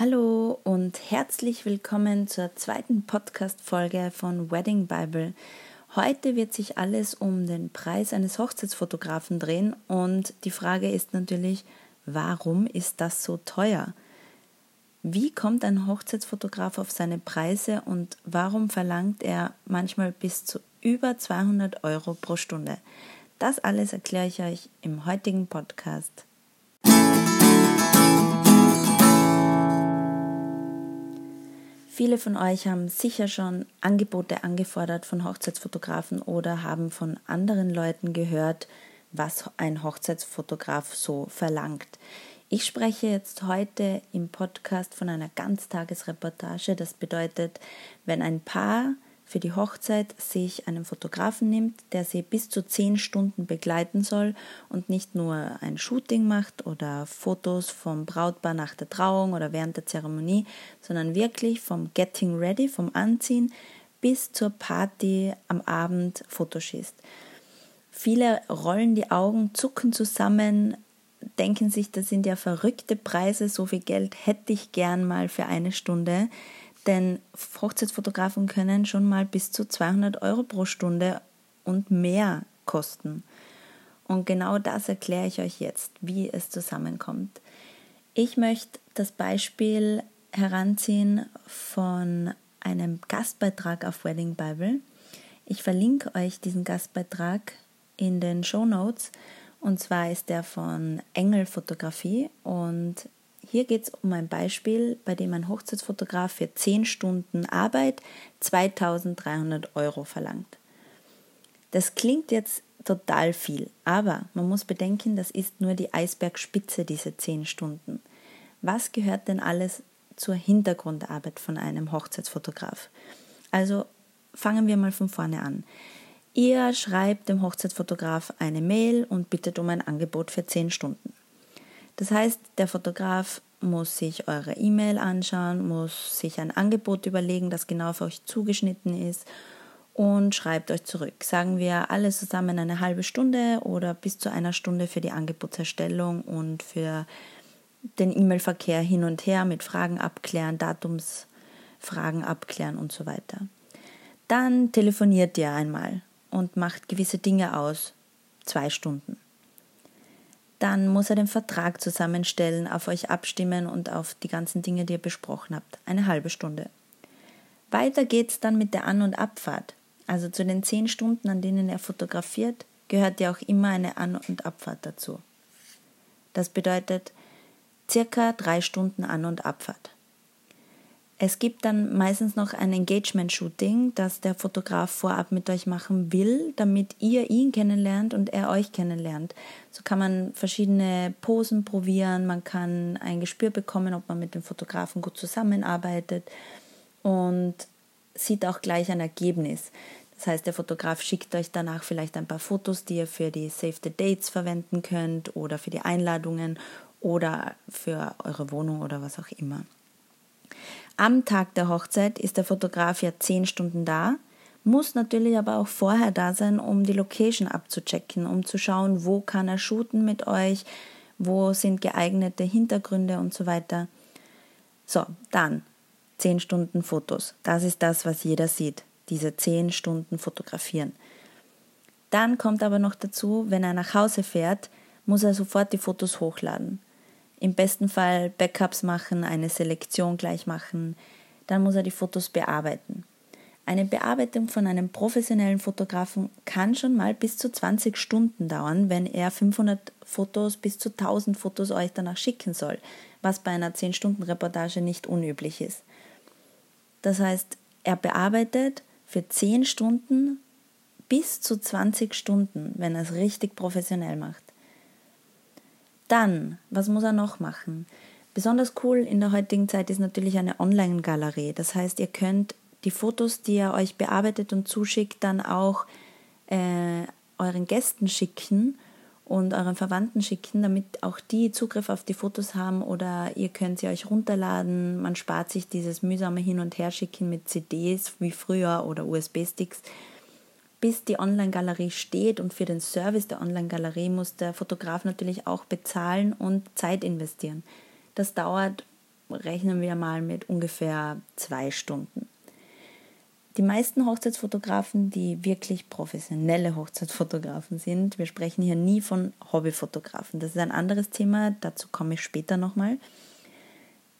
Hallo und herzlich willkommen zur zweiten Podcast-Folge von Wedding Bible. Heute wird sich alles um den Preis eines Hochzeitsfotografen drehen und die Frage ist natürlich, warum ist das so teuer? Wie kommt ein Hochzeitsfotograf auf seine Preise und warum verlangt er manchmal bis zu über 200 Euro pro Stunde? Das alles erkläre ich euch im heutigen Podcast. Viele von euch haben sicher schon Angebote angefordert von Hochzeitsfotografen oder haben von anderen Leuten gehört, was ein Hochzeitsfotograf so verlangt. Ich spreche jetzt heute im Podcast von einer Ganztagesreportage. Das bedeutet, wenn ein Paar für die Hochzeit sich einen Fotografen nimmt, der sie bis zu zehn Stunden begleiten soll und nicht nur ein Shooting macht oder Fotos vom Brautpaar nach der Trauung oder während der Zeremonie, sondern wirklich vom Getting Ready, vom Anziehen bis zur Party am Abend Fotoschießt. Viele rollen die Augen, zucken zusammen, denken sich, das sind ja verrückte Preise, so viel Geld hätte ich gern mal für eine Stunde. Denn Hochzeitsfotografen können schon mal bis zu 200 Euro pro Stunde und mehr kosten. Und genau das erkläre ich euch jetzt, wie es zusammenkommt. Ich möchte das Beispiel heranziehen von einem Gastbeitrag auf Wedding Bible. Ich verlinke euch diesen Gastbeitrag in den Show Notes. Und zwar ist der von Engel Fotografie und hier geht es um ein Beispiel, bei dem ein Hochzeitsfotograf für 10 Stunden Arbeit 2300 Euro verlangt. Das klingt jetzt total viel, aber man muss bedenken, das ist nur die Eisbergspitze, diese 10 Stunden. Was gehört denn alles zur Hintergrundarbeit von einem Hochzeitsfotograf? Also fangen wir mal von vorne an. Ihr schreibt dem Hochzeitsfotograf eine Mail und bittet um ein Angebot für 10 Stunden. Das heißt, der Fotograf muss sich eure E-Mail anschauen, muss sich ein Angebot überlegen, das genau für euch zugeschnitten ist und schreibt euch zurück. Sagen wir alle zusammen eine halbe Stunde oder bis zu einer Stunde für die Angebotserstellung und für den E-Mail-Verkehr hin und her mit Fragen abklären, Datumsfragen abklären und so weiter. Dann telefoniert ihr einmal und macht gewisse Dinge aus. Zwei Stunden. Dann muss er den Vertrag zusammenstellen, auf euch abstimmen und auf die ganzen Dinge, die ihr besprochen habt. Eine halbe Stunde. Weiter geht's dann mit der An- und Abfahrt. Also zu den zehn Stunden, an denen er fotografiert, gehört ja auch immer eine An- und Abfahrt dazu. Das bedeutet circa drei Stunden An- und Abfahrt. Es gibt dann meistens noch ein Engagement-Shooting, das der Fotograf vorab mit euch machen will, damit ihr ihn kennenlernt und er euch kennenlernt. So kann man verschiedene Posen probieren, man kann ein Gespür bekommen, ob man mit dem Fotografen gut zusammenarbeitet und sieht auch gleich ein Ergebnis. Das heißt, der Fotograf schickt euch danach vielleicht ein paar Fotos, die ihr für die Save the Dates verwenden könnt oder für die Einladungen oder für eure Wohnung oder was auch immer. Am Tag der Hochzeit ist der Fotograf ja zehn Stunden da, muss natürlich aber auch vorher da sein, um die Location abzuchecken, um zu schauen, wo kann er shooten mit euch, wo sind geeignete Hintergründe und so weiter. So, dann zehn Stunden Fotos. Das ist das, was jeder sieht. Diese zehn Stunden fotografieren. Dann kommt aber noch dazu, wenn er nach Hause fährt, muss er sofort die Fotos hochladen im besten Fall Backups machen, eine Selektion gleich machen, dann muss er die Fotos bearbeiten. Eine Bearbeitung von einem professionellen Fotografen kann schon mal bis zu 20 Stunden dauern, wenn er 500 Fotos bis zu 1000 Fotos euch danach schicken soll, was bei einer 10-Stunden-Reportage nicht unüblich ist. Das heißt, er bearbeitet für 10 Stunden bis zu 20 Stunden, wenn er es richtig professionell macht. Dann, was muss er noch machen? Besonders cool in der heutigen Zeit ist natürlich eine Online-Galerie. Das heißt, ihr könnt die Fotos, die er euch bearbeitet und zuschickt, dann auch äh, euren Gästen schicken und euren Verwandten schicken, damit auch die Zugriff auf die Fotos haben oder ihr könnt sie euch runterladen. Man spart sich dieses mühsame Hin- und Herschicken mit CDs wie früher oder USB-Sticks bis die Online-Galerie steht und für den Service der Online-Galerie muss der Fotograf natürlich auch bezahlen und Zeit investieren. Das dauert rechnen wir mal mit ungefähr zwei Stunden. Die meisten Hochzeitsfotografen, die wirklich professionelle Hochzeitsfotografen sind, wir sprechen hier nie von Hobbyfotografen. Das ist ein anderes Thema, dazu komme ich später nochmal.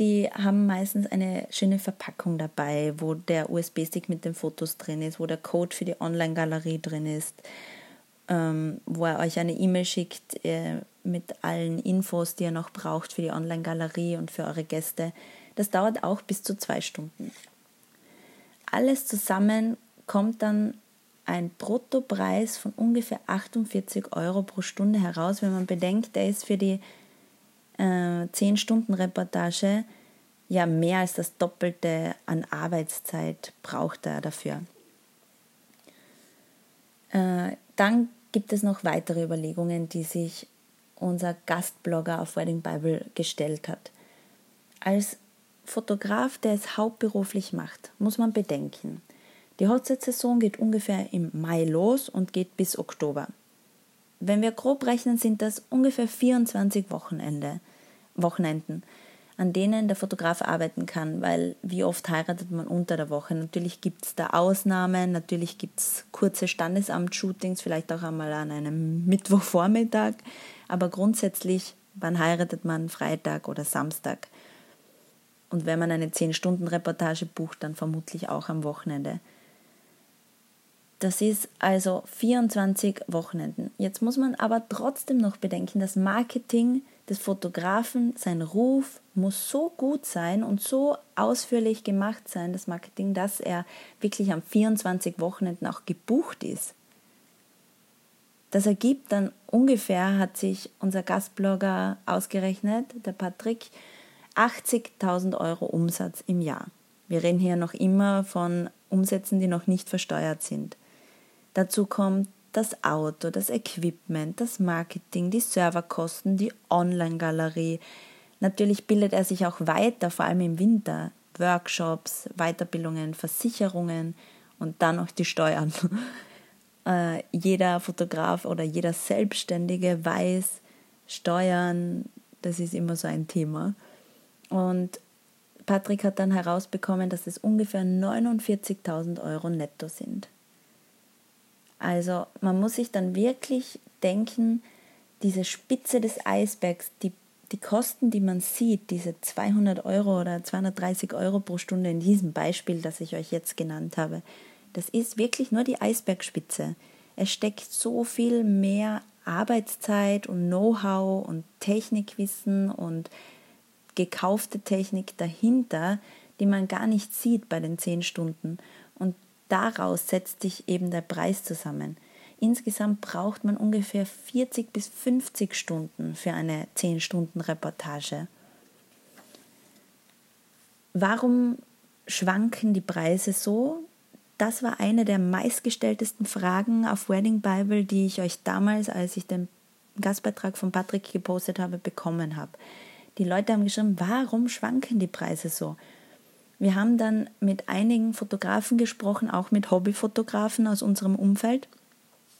Die haben meistens eine schöne Verpackung dabei, wo der USB-Stick mit den Fotos drin ist, wo der Code für die Online-Galerie drin ist, ähm, wo er euch eine E-Mail schickt äh, mit allen Infos, die ihr noch braucht für die Online-Galerie und für eure Gäste. Das dauert auch bis zu zwei Stunden alles zusammen kommt dann ein Bruttopreis von ungefähr 48 Euro pro Stunde heraus, wenn man bedenkt, der ist für die äh, 10-Stunden-Reportage ja mehr als das Doppelte an Arbeitszeit braucht er dafür. Äh, dann gibt es noch weitere Überlegungen, die sich unser Gastblogger auf Wedding Bible gestellt hat. Als Fotograf, der es hauptberuflich macht, muss man bedenken. Die Hochzeitssaison geht ungefähr im Mai los und geht bis Oktober. Wenn wir grob rechnen, sind das ungefähr 24 Wochenende, Wochenenden, an denen der Fotograf arbeiten kann, weil wie oft heiratet man unter der Woche? Natürlich gibt es da Ausnahmen, natürlich gibt es kurze Standesamt-Shootings, vielleicht auch einmal an einem Mittwochvormittag, aber grundsätzlich, wann heiratet man? Freitag oder Samstag? Und wenn man eine 10-Stunden-Reportage bucht, dann vermutlich auch am Wochenende. Das ist also 24 Wochenenden. Jetzt muss man aber trotzdem noch bedenken, das Marketing des Fotografen, sein Ruf muss so gut sein und so ausführlich gemacht sein, das Marketing, dass er wirklich am 24 Wochenenden auch gebucht ist. Das ergibt dann ungefähr, hat sich unser Gastblogger ausgerechnet, der Patrick, 80.000 Euro Umsatz im Jahr. Wir reden hier noch immer von Umsätzen, die noch nicht versteuert sind. Dazu kommt das Auto, das Equipment, das Marketing, die Serverkosten, die Online-Galerie. Natürlich bildet er sich auch weiter, vor allem im Winter. Workshops, Weiterbildungen, Versicherungen und dann noch die Steuern. äh, jeder Fotograf oder jeder Selbstständige weiß, Steuern, das ist immer so ein Thema. Und Patrick hat dann herausbekommen, dass es ungefähr 49.000 Euro netto sind. Also man muss sich dann wirklich denken, diese Spitze des Eisbergs, die, die Kosten, die man sieht, diese 200 Euro oder 230 Euro pro Stunde in diesem Beispiel, das ich euch jetzt genannt habe, das ist wirklich nur die Eisbergspitze. Es steckt so viel mehr Arbeitszeit und Know-how und Technikwissen und gekaufte Technik dahinter, die man gar nicht sieht bei den 10 Stunden. Und daraus setzt sich eben der Preis zusammen. Insgesamt braucht man ungefähr 40 bis 50 Stunden für eine 10 Stunden Reportage. Warum schwanken die Preise so? Das war eine der meistgestelltesten Fragen auf Wedding Bible, die ich euch damals, als ich den Gastbeitrag von Patrick gepostet habe, bekommen habe. Die Leute haben geschrieben, warum schwanken die Preise so? Wir haben dann mit einigen Fotografen gesprochen, auch mit Hobbyfotografen aus unserem Umfeld.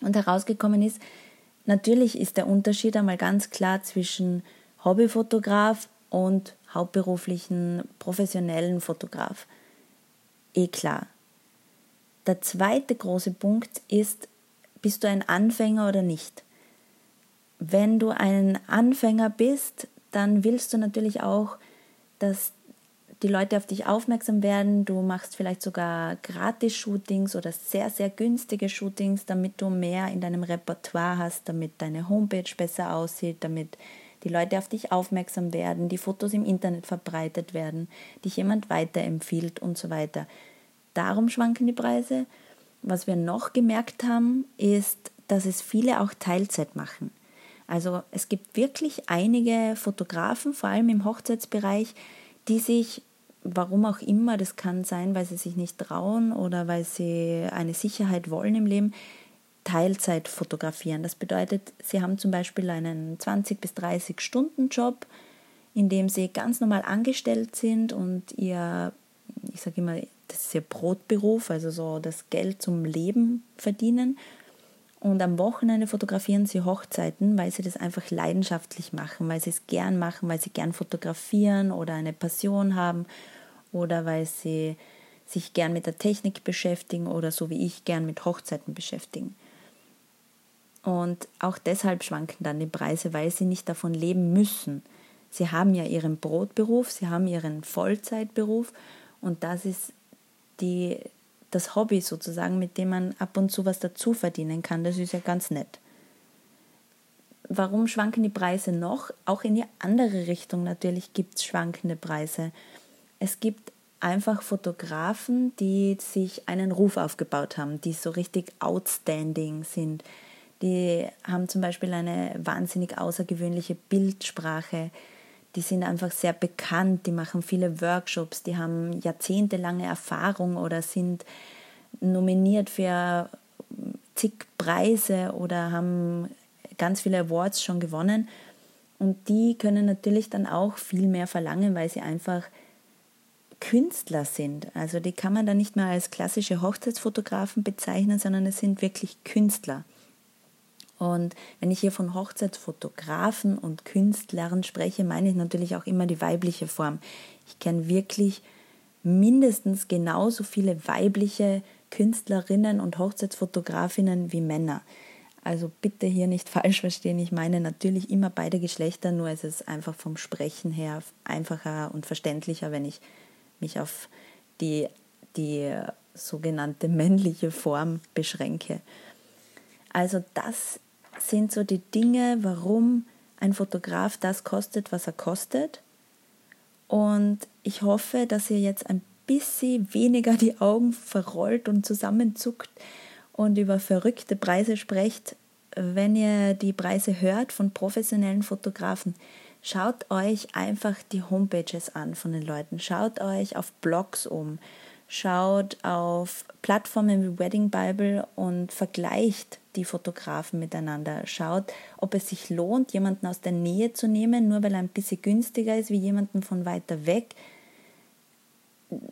Und herausgekommen ist, natürlich ist der Unterschied einmal ganz klar zwischen Hobbyfotograf und hauptberuflichen professionellen Fotograf. Eh klar. Der zweite große Punkt ist, bist du ein Anfänger oder nicht? Wenn du ein Anfänger bist, dann willst du natürlich auch, dass die Leute auf dich aufmerksam werden. Du machst vielleicht sogar Gratis-Shootings oder sehr, sehr günstige Shootings, damit du mehr in deinem Repertoire hast, damit deine Homepage besser aussieht, damit die Leute auf dich aufmerksam werden, die Fotos im Internet verbreitet werden, dich jemand weiterempfiehlt und so weiter. Darum schwanken die Preise. Was wir noch gemerkt haben, ist, dass es viele auch Teilzeit machen. Also es gibt wirklich einige Fotografen, vor allem im Hochzeitsbereich, die sich, warum auch immer, das kann sein, weil sie sich nicht trauen oder weil sie eine Sicherheit wollen im Leben, Teilzeit fotografieren. Das bedeutet, sie haben zum Beispiel einen 20 bis 30 Stunden Job, in dem sie ganz normal angestellt sind und ihr, ich sage immer, das ist ihr Brotberuf, also so das Geld zum Leben verdienen Und am Wochenende fotografieren sie Hochzeiten, weil sie das einfach leidenschaftlich machen, weil sie es gern machen, weil sie gern fotografieren oder eine Passion haben oder weil sie sich gern mit der Technik beschäftigen oder so wie ich gern mit Hochzeiten beschäftigen. Und auch deshalb schwanken dann die Preise, weil sie nicht davon leben müssen. Sie haben ja ihren Brotberuf, sie haben ihren Vollzeitberuf und das ist die, das Hobby sozusagen, mit dem man ab und zu was dazu verdienen kann. Das ist ja ganz nett. Warum schwanken die Preise noch? Auch in die andere Richtung natürlich gibt es schwankende Preise. Es gibt einfach Fotografen, die sich einen Ruf aufgebaut haben, die so richtig outstanding sind. Die haben zum Beispiel eine wahnsinnig außergewöhnliche Bildsprache. Die sind einfach sehr bekannt, die machen viele Workshops, die haben jahrzehntelange Erfahrung oder sind nominiert für zig Preise oder haben ganz viele Awards schon gewonnen. Und die können natürlich dann auch viel mehr verlangen, weil sie einfach Künstler sind. Also die kann man dann nicht mehr als klassische Hochzeitsfotografen bezeichnen, sondern es sind wirklich Künstler. Und wenn ich hier von Hochzeitsfotografen und Künstlern spreche, meine ich natürlich auch immer die weibliche Form. Ich kenne wirklich mindestens genauso viele weibliche Künstlerinnen und Hochzeitsfotografinnen wie Männer. Also bitte hier nicht falsch verstehen. Ich meine natürlich immer beide Geschlechter, nur es ist einfach vom Sprechen her einfacher und verständlicher, wenn ich mich auf die, die sogenannte männliche Form beschränke. Also das sind so die Dinge, warum ein Fotograf das kostet, was er kostet. Und ich hoffe, dass ihr jetzt ein bisschen weniger die Augen verrollt und zusammenzuckt und über verrückte Preise sprecht, wenn ihr die Preise hört von professionellen Fotografen. Schaut euch einfach die Homepages an von den Leuten. Schaut euch auf Blogs um. Schaut auf Plattformen wie Wedding Bible und vergleicht die Fotografen miteinander. Schaut, ob es sich lohnt, jemanden aus der Nähe zu nehmen, nur weil er ein bisschen günstiger ist wie jemanden von weiter weg.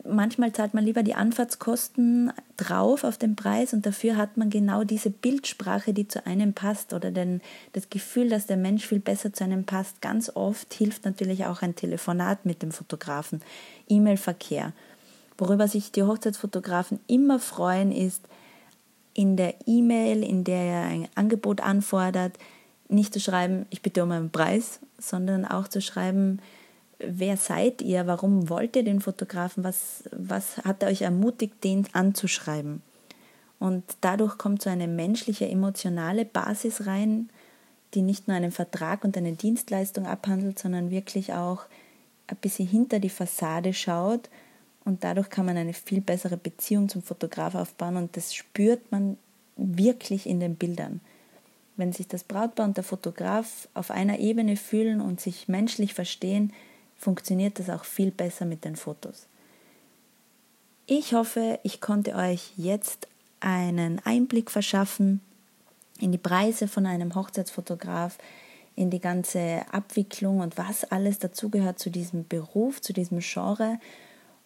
Manchmal zahlt man lieber die Anfahrtskosten drauf auf den Preis und dafür hat man genau diese Bildsprache, die zu einem passt oder den, das Gefühl, dass der Mensch viel besser zu einem passt. Ganz oft hilft natürlich auch ein Telefonat mit dem Fotografen, E-Mail-Verkehr. Worüber sich die Hochzeitsfotografen immer freuen, ist, in der E-Mail, in der er ein Angebot anfordert, nicht zu schreiben, ich bitte um einen Preis, sondern auch zu schreiben, wer seid ihr, warum wollt ihr den Fotografen, was, was hat euch ermutigt, den anzuschreiben. Und dadurch kommt so eine menschliche, emotionale Basis rein, die nicht nur einen Vertrag und eine Dienstleistung abhandelt, sondern wirklich auch ein bisschen hinter die Fassade schaut und dadurch kann man eine viel bessere Beziehung zum Fotograf aufbauen und das spürt man wirklich in den Bildern. Wenn sich das Brautpaar und der Fotograf auf einer Ebene fühlen und sich menschlich verstehen, funktioniert das auch viel besser mit den Fotos. Ich hoffe, ich konnte euch jetzt einen Einblick verschaffen in die Preise von einem Hochzeitsfotograf, in die ganze Abwicklung und was alles dazugehört zu diesem Beruf, zu diesem Genre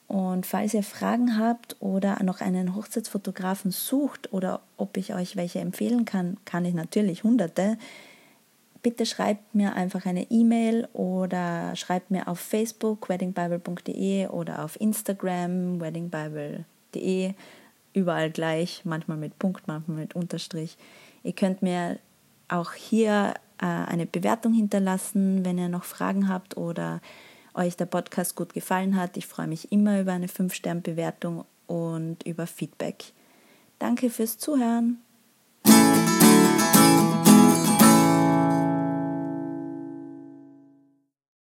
und falls ihr Fragen habt oder noch einen Hochzeitsfotografen sucht oder ob ich euch welche empfehlen kann, kann ich natürlich hunderte. Bitte schreibt mir einfach eine E-Mail oder schreibt mir auf Facebook weddingbible.de oder auf Instagram weddingbible.de. Überall gleich, manchmal mit Punkt, manchmal mit Unterstrich. Ihr könnt mir auch hier äh, eine Bewertung hinterlassen, wenn ihr noch Fragen habt oder euch der Podcast gut gefallen hat. Ich freue mich immer über eine 5-Stern-Bewertung und über Feedback. Danke fürs Zuhören.